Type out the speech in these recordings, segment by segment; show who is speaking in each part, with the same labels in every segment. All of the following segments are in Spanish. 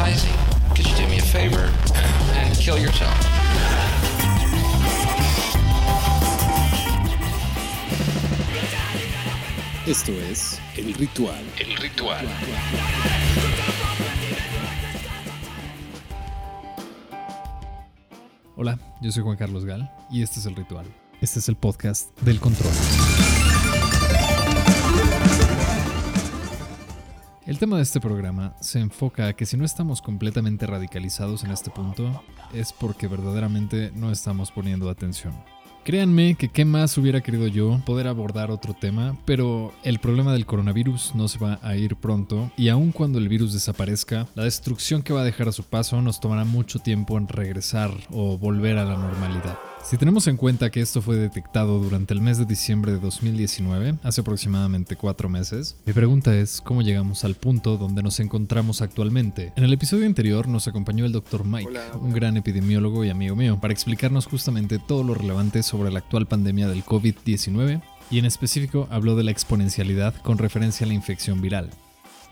Speaker 1: advertising. Could you do me a favor and kill yourself?
Speaker 2: Esto es El Ritual.
Speaker 1: El ritual.
Speaker 3: Hola, yo soy Juan Carlos Gal y este es El Ritual. Este es el podcast del control. El tema de este programa se enfoca a que si no estamos completamente radicalizados en este punto, es porque verdaderamente no estamos poniendo atención. Créanme que qué más hubiera querido yo poder abordar otro tema, pero el problema del coronavirus no se va a ir pronto y aun cuando el virus desaparezca, la destrucción que va a dejar a su paso nos tomará mucho tiempo en regresar o volver a la normalidad. Si tenemos en cuenta que esto fue detectado durante el mes de diciembre de 2019, hace aproximadamente cuatro meses, mi pregunta es cómo llegamos al punto donde nos encontramos actualmente. En el episodio anterior nos acompañó el Dr. Mike, un gran epidemiólogo y amigo mío, para explicarnos justamente todo lo relevante sobre la actual pandemia del COVID-19 y en específico habló de la exponencialidad con referencia a la infección viral.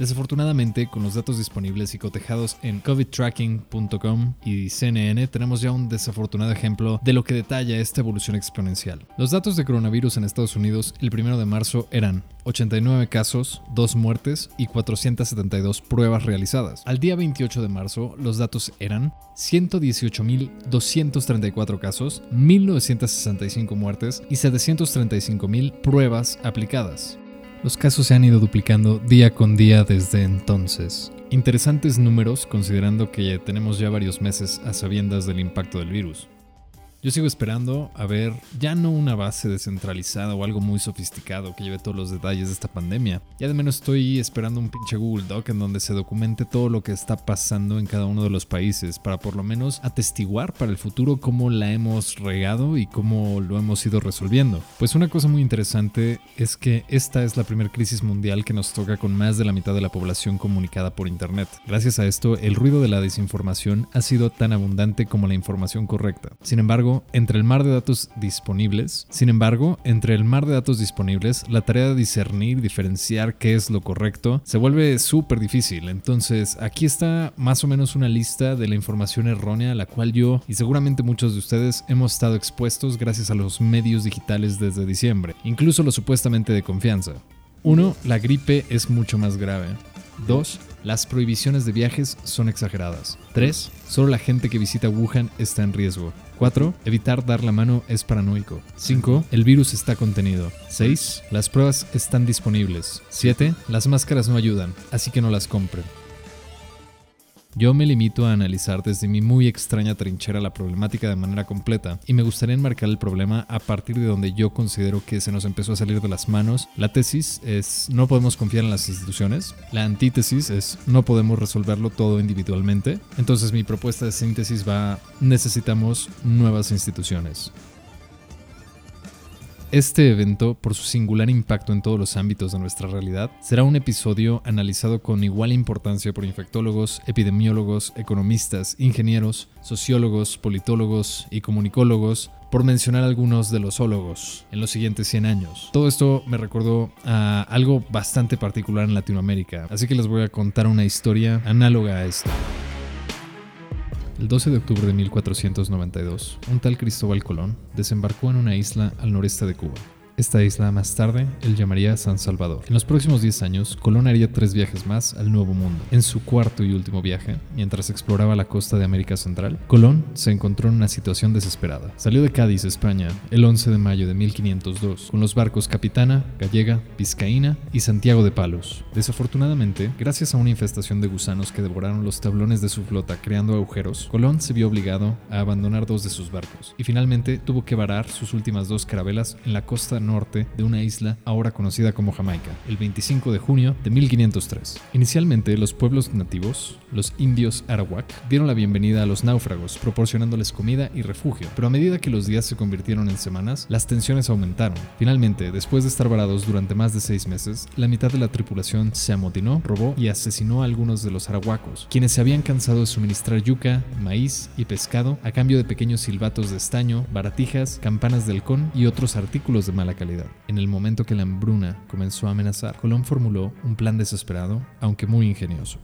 Speaker 3: Desafortunadamente, con los datos disponibles y cotejados en covidtracking.com y CNN, tenemos ya un desafortunado ejemplo de lo que detalla esta evolución exponencial. Los datos de coronavirus en Estados Unidos el 1 de marzo eran 89 casos, 2 muertes y 472 pruebas realizadas. Al día 28 de marzo, los datos eran 118.234 casos, 1.965 muertes y 735.000 pruebas aplicadas. Los casos se han ido duplicando día con día desde entonces. Interesantes números considerando que tenemos ya varios meses a sabiendas del impacto del virus. Yo sigo esperando a ver ya no una base descentralizada o algo muy sofisticado que lleve todos los detalles de esta pandemia. Ya de menos estoy esperando un pinche Google Doc en donde se documente todo lo que está pasando en cada uno de los países para por lo menos atestiguar para el futuro cómo la hemos regado y cómo lo hemos ido resolviendo. Pues una cosa muy interesante es que esta es la primera crisis mundial que nos toca con más de la mitad de la población comunicada por Internet. Gracias a esto, el ruido de la desinformación ha sido tan abundante como la información correcta. Sin embargo, entre el mar de datos disponibles, sin embargo, entre el mar de datos disponibles, la tarea de discernir, diferenciar qué es lo correcto, se vuelve súper difícil. Entonces, aquí está más o menos una lista de la información errónea a la cual yo y seguramente muchos de ustedes hemos estado expuestos gracias a los medios digitales desde diciembre, incluso los supuestamente de confianza. 1. La gripe es mucho más grave. 2. Las prohibiciones de viajes son exageradas. 3. Solo la gente que visita Wuhan está en riesgo. 4. Evitar dar la mano es paranoico. 5. El virus está contenido. 6. Las pruebas están disponibles. 7. Las máscaras no ayudan, así que no las compren. Yo me limito a analizar desde mi muy extraña trinchera la problemática de manera completa y me gustaría enmarcar el problema a partir de donde yo considero que se nos empezó a salir de las manos. La tesis es no podemos confiar en las instituciones, la antítesis es no podemos resolverlo todo individualmente, entonces mi propuesta de síntesis va necesitamos nuevas instituciones. Este evento, por su singular impacto en todos los ámbitos de nuestra realidad, será un episodio analizado con igual importancia por infectólogos, epidemiólogos, economistas, ingenieros, sociólogos, politólogos y comunicólogos, por mencionar algunos de los ólogos en los siguientes 100 años. Todo esto me recordó a algo bastante particular en Latinoamérica, así que les voy a contar una historia análoga a esta. El 12 de octubre de 1492, un tal Cristóbal Colón desembarcó en una isla al noreste de Cuba. Esta isla más tarde él llamaría San Salvador. En los próximos 10 años, Colón haría tres viajes más al Nuevo Mundo. En su cuarto y último viaje, mientras exploraba la costa de América Central, Colón se encontró en una situación desesperada. Salió de Cádiz, España, el 11 de mayo de 1502, con los barcos Capitana, Gallega, Vizcaína y Santiago de Palos. Desafortunadamente, gracias a una infestación de gusanos que devoraron los tablones de su flota creando agujeros, Colón se vio obligado a abandonar dos de sus barcos y finalmente tuvo que varar sus últimas dos carabelas en la costa de una isla ahora conocida como Jamaica, el 25 de junio de 1503. Inicialmente, los pueblos nativos, los indios Arawak, dieron la bienvenida a los náufragos, proporcionándoles comida y refugio, pero a medida que los días se convirtieron en semanas, las tensiones aumentaron. Finalmente, después de estar varados durante más de seis meses, la mitad de la tripulación se amotinó, robó y asesinó a algunos de los arahuacos, quienes se habían cansado de suministrar yuca, maíz y pescado a cambio de pequeños silbatos de estaño, baratijas, campanas de halcón y otros artículos de mala En el momento que la hambruna comenzó a amenazar, Colón formuló un plan desesperado, aunque muy ingenioso.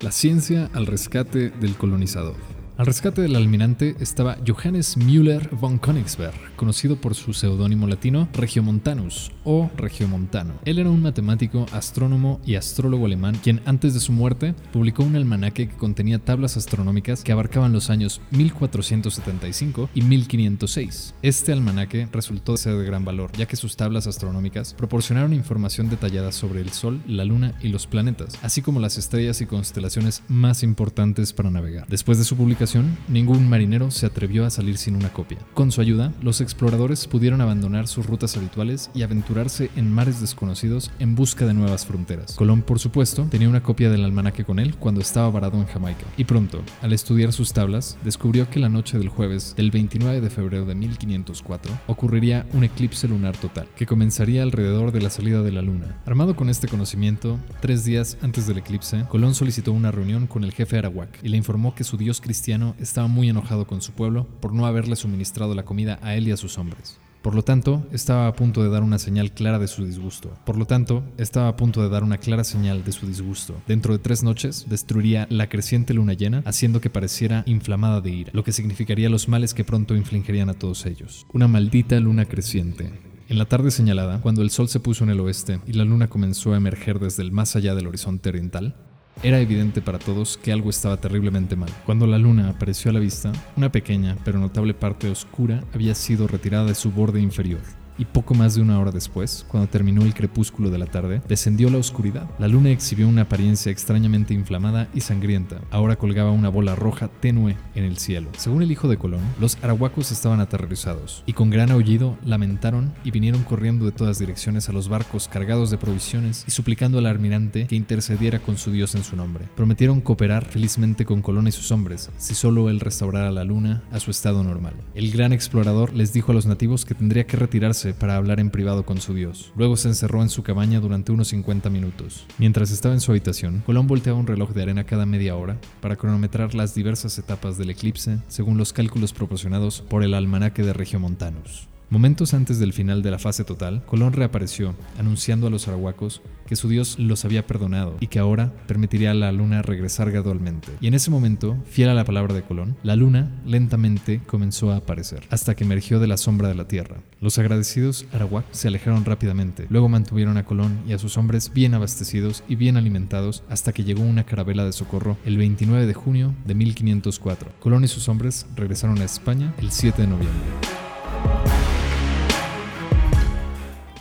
Speaker 3: La ciencia al rescate del colonizador. Al rescate del almirante estaba Johannes Müller von Königsberg, conocido por su seudónimo latino Regiomontanus o Regiomontano. Él era un matemático, astrónomo y astrólogo alemán quien antes de su muerte publicó un almanaque que contenía tablas astronómicas que abarcaban los años 1475 y 1506. Este almanaque resultó ser de gran valor, ya que sus tablas astronómicas proporcionaron información detallada sobre el Sol, la Luna y los planetas, así como las estrellas y constelaciones más importantes para navegar. Después de su publicación, ningún marinero se atrevió a salir sin una copia. Con su ayuda, los exploradores pudieron abandonar sus rutas habituales y aventurarse en mares desconocidos en busca de nuevas fronteras. Colón, por supuesto, tenía una copia del almanaque con él cuando estaba varado en Jamaica. Y pronto, al estudiar sus tablas, descubrió que la noche del jueves del 29 de febrero de 1504 ocurriría un eclipse lunar total, que comenzaría alrededor de la salida de la luna. Armado con este conocimiento, tres días antes del eclipse, Colón solicitó una reunión con el jefe Arawak y le informó que su dios cristiano estaba muy enojado con su pueblo por no haberle suministrado la comida a él y a sus hombres. Por lo tanto, estaba a punto de dar una señal clara de su disgusto. Por lo tanto, estaba a punto de dar una clara señal de su disgusto. Dentro de tres noches, destruiría la creciente luna llena, haciendo que pareciera inflamada de ira, lo que significaría los males que pronto infligirían a todos ellos. Una maldita luna creciente. En la tarde señalada, cuando el sol se puso en el oeste y la luna comenzó a emerger desde el más allá del horizonte oriental, era evidente para todos que algo estaba terriblemente mal. Cuando la luna apareció a la vista, una pequeña pero notable parte oscura había sido retirada de su borde inferior y poco más de una hora después, cuando terminó el crepúsculo de la tarde, descendió la oscuridad. La luna exhibió una apariencia extrañamente inflamada y sangrienta. Ahora colgaba una bola roja tenue en el cielo. Según el hijo de Colón, los arahuacos estaban aterrorizados y con gran aullido lamentaron y vinieron corriendo de todas direcciones a los barcos cargados de provisiones y suplicando al almirante que intercediera con su dios en su nombre. Prometieron cooperar felizmente con Colón y sus hombres si solo él restaurara la luna a su estado normal. El gran explorador les dijo a los nativos que tendría que retirarse para hablar en privado con su Dios. Luego se encerró en su cabaña durante unos 50 minutos. Mientras estaba en su habitación, Colón volteaba un reloj de arena cada media hora para cronometrar las diversas etapas del eclipse según los cálculos proporcionados por el almanaque de Regiomontanus. Momentos antes del final de la fase total, Colón reapareció, anunciando a los arahuacos que su dios los había perdonado y que ahora permitiría a la luna regresar gradualmente. Y en ese momento, fiel a la palabra de Colón, la luna lentamente comenzó a aparecer, hasta que emergió de la sombra de la tierra. Los agradecidos arahuac se alejaron rápidamente, luego mantuvieron a Colón y a sus hombres bien abastecidos y bien alimentados hasta que llegó una carabela de socorro el 29 de junio de 1504. Colón y sus hombres regresaron a España el 7 de noviembre.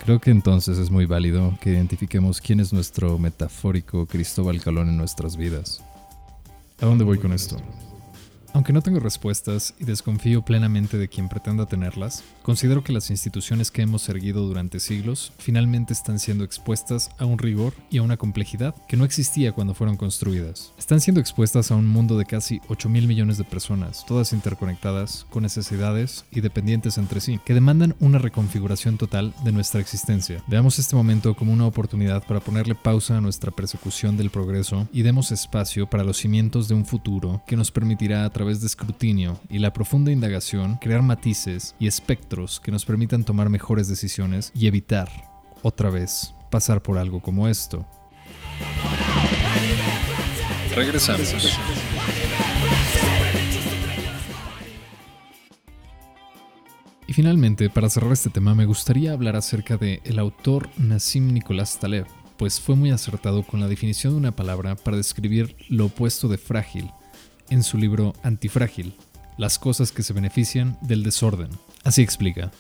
Speaker 3: Creo que entonces es muy válido que identifiquemos quién es nuestro metafórico Cristóbal Colón en nuestras vidas. ¿A dónde voy con esto? Aunque no tengo respuestas y desconfío plenamente de quien pretenda tenerlas, considero que las instituciones que hemos erguido durante siglos finalmente están siendo expuestas a un rigor y a una complejidad que no existía cuando fueron construidas. Están siendo expuestas a un mundo de casi 8 mil millones de personas, todas interconectadas, con necesidades y dependientes entre sí, que demandan una reconfiguración total de nuestra existencia. Veamos este momento como una oportunidad para ponerle pausa a nuestra persecución del progreso y demos espacio para los cimientos de un futuro que nos permitirá de escrutinio y la profunda indagación, crear matices y espectros que nos permitan tomar mejores decisiones y evitar, otra vez, pasar por algo como esto.
Speaker 2: Regresamos.
Speaker 3: Y finalmente, para cerrar este tema, me gustaría hablar acerca de el autor Nassim Nicolás Taleb, pues fue muy acertado con la definición de una palabra para describir lo opuesto de frágil, en su libro Antifrágil, Las cosas que se benefician del desorden. Así explica.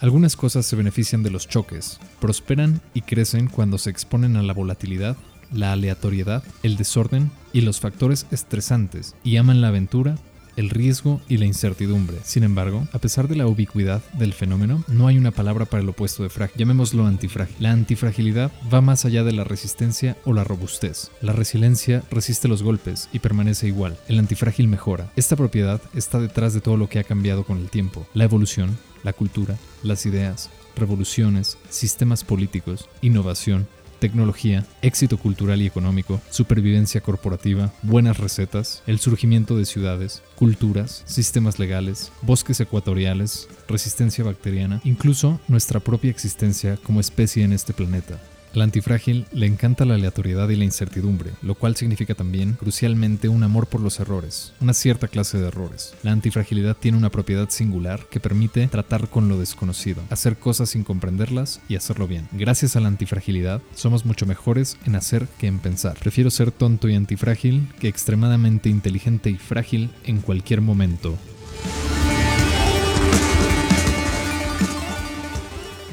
Speaker 3: Algunas cosas se benefician de los choques, prosperan y crecen cuando se exponen a la volatilidad, la aleatoriedad, el desorden y los factores estresantes y aman la aventura el riesgo y la incertidumbre. Sin embargo, a pesar de la ubicuidad del fenómeno, no hay una palabra para el opuesto de frágil. Llamémoslo antifrágil. La antifragilidad va más allá de la resistencia o la robustez. La resiliencia resiste los golpes y permanece igual. El antifrágil mejora. Esta propiedad está detrás de todo lo que ha cambiado con el tiempo. La evolución, la cultura, las ideas, revoluciones, sistemas políticos, innovación, tecnología, éxito cultural y económico, supervivencia corporativa, buenas recetas, el surgimiento de ciudades, culturas, sistemas legales, bosques ecuatoriales, resistencia bacteriana, incluso nuestra propia existencia como especie en este planeta. Al antifrágil le encanta la aleatoriedad y la incertidumbre, lo cual significa también, crucialmente, un amor por los errores, una cierta clase de errores. La antifragilidad tiene una propiedad singular que permite tratar con lo desconocido, hacer cosas sin comprenderlas y hacerlo bien. Gracias a la antifragilidad, somos mucho mejores en hacer que en pensar. Prefiero ser tonto y antifrágil que extremadamente inteligente y frágil en cualquier momento.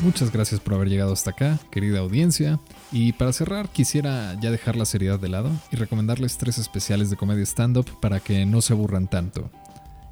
Speaker 3: Muchas gracias por haber llegado hasta acá, querida audiencia. Y para cerrar, quisiera ya dejar la seriedad de lado y recomendarles tres especiales de comedia stand-up para que no se aburran tanto.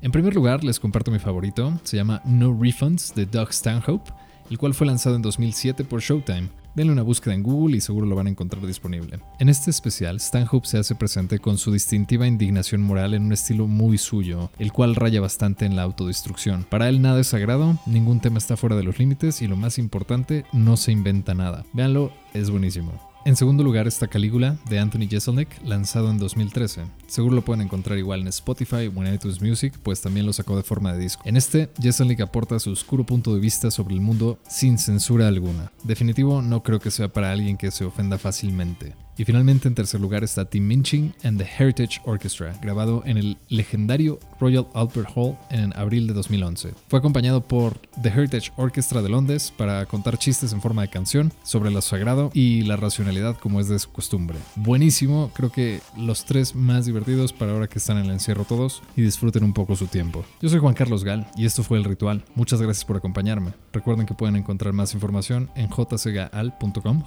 Speaker 3: En primer lugar, les comparto mi favorito, se llama No Refunds de Doug Stanhope, el cual fue lanzado en 2007 por Showtime. Denle una búsqueda en Google y seguro lo van a encontrar disponible. En este especial, Stanhope se hace presente con su distintiva indignación moral en un estilo muy suyo, el cual raya bastante en la autodestrucción. Para él nada es sagrado, ningún tema está fuera de los límites y lo más importante, no se inventa nada. Véanlo, es buenísimo. En segundo lugar está Calígula de Anthony Jeselnik, lanzado en 2013. Seguro lo pueden encontrar igual en Spotify o en iTunes Music, pues también lo sacó de forma de disco. En este, Jeselnik aporta su oscuro punto de vista sobre el mundo sin censura alguna. Definitivo, no creo que sea para alguien que se ofenda fácilmente. Y finalmente en tercer lugar está Tim Minchin and the Heritage Orchestra, grabado en el legendario Royal Albert Hall en abril de 2011. Fue acompañado por The Heritage Orchestra de Londres para contar chistes en forma de canción sobre lo sagrado y la racionalidad como es de su costumbre. Buenísimo, creo que los tres más divertidos para ahora que están en el encierro todos y disfruten un poco su tiempo. Yo soy Juan Carlos Gal y esto fue El Ritual. Muchas gracias por acompañarme. Recuerden que pueden encontrar más información en jcgal.com,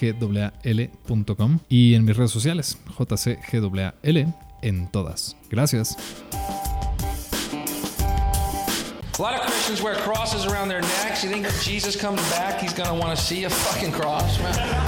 Speaker 3: jcgal.com y en mis redes sociales, JCGWAL en todas. Gracias.
Speaker 1: A lot of Christians wear crosses around their necks. You think if Jesus comes back, he's gonna want to see a fucking cross, man?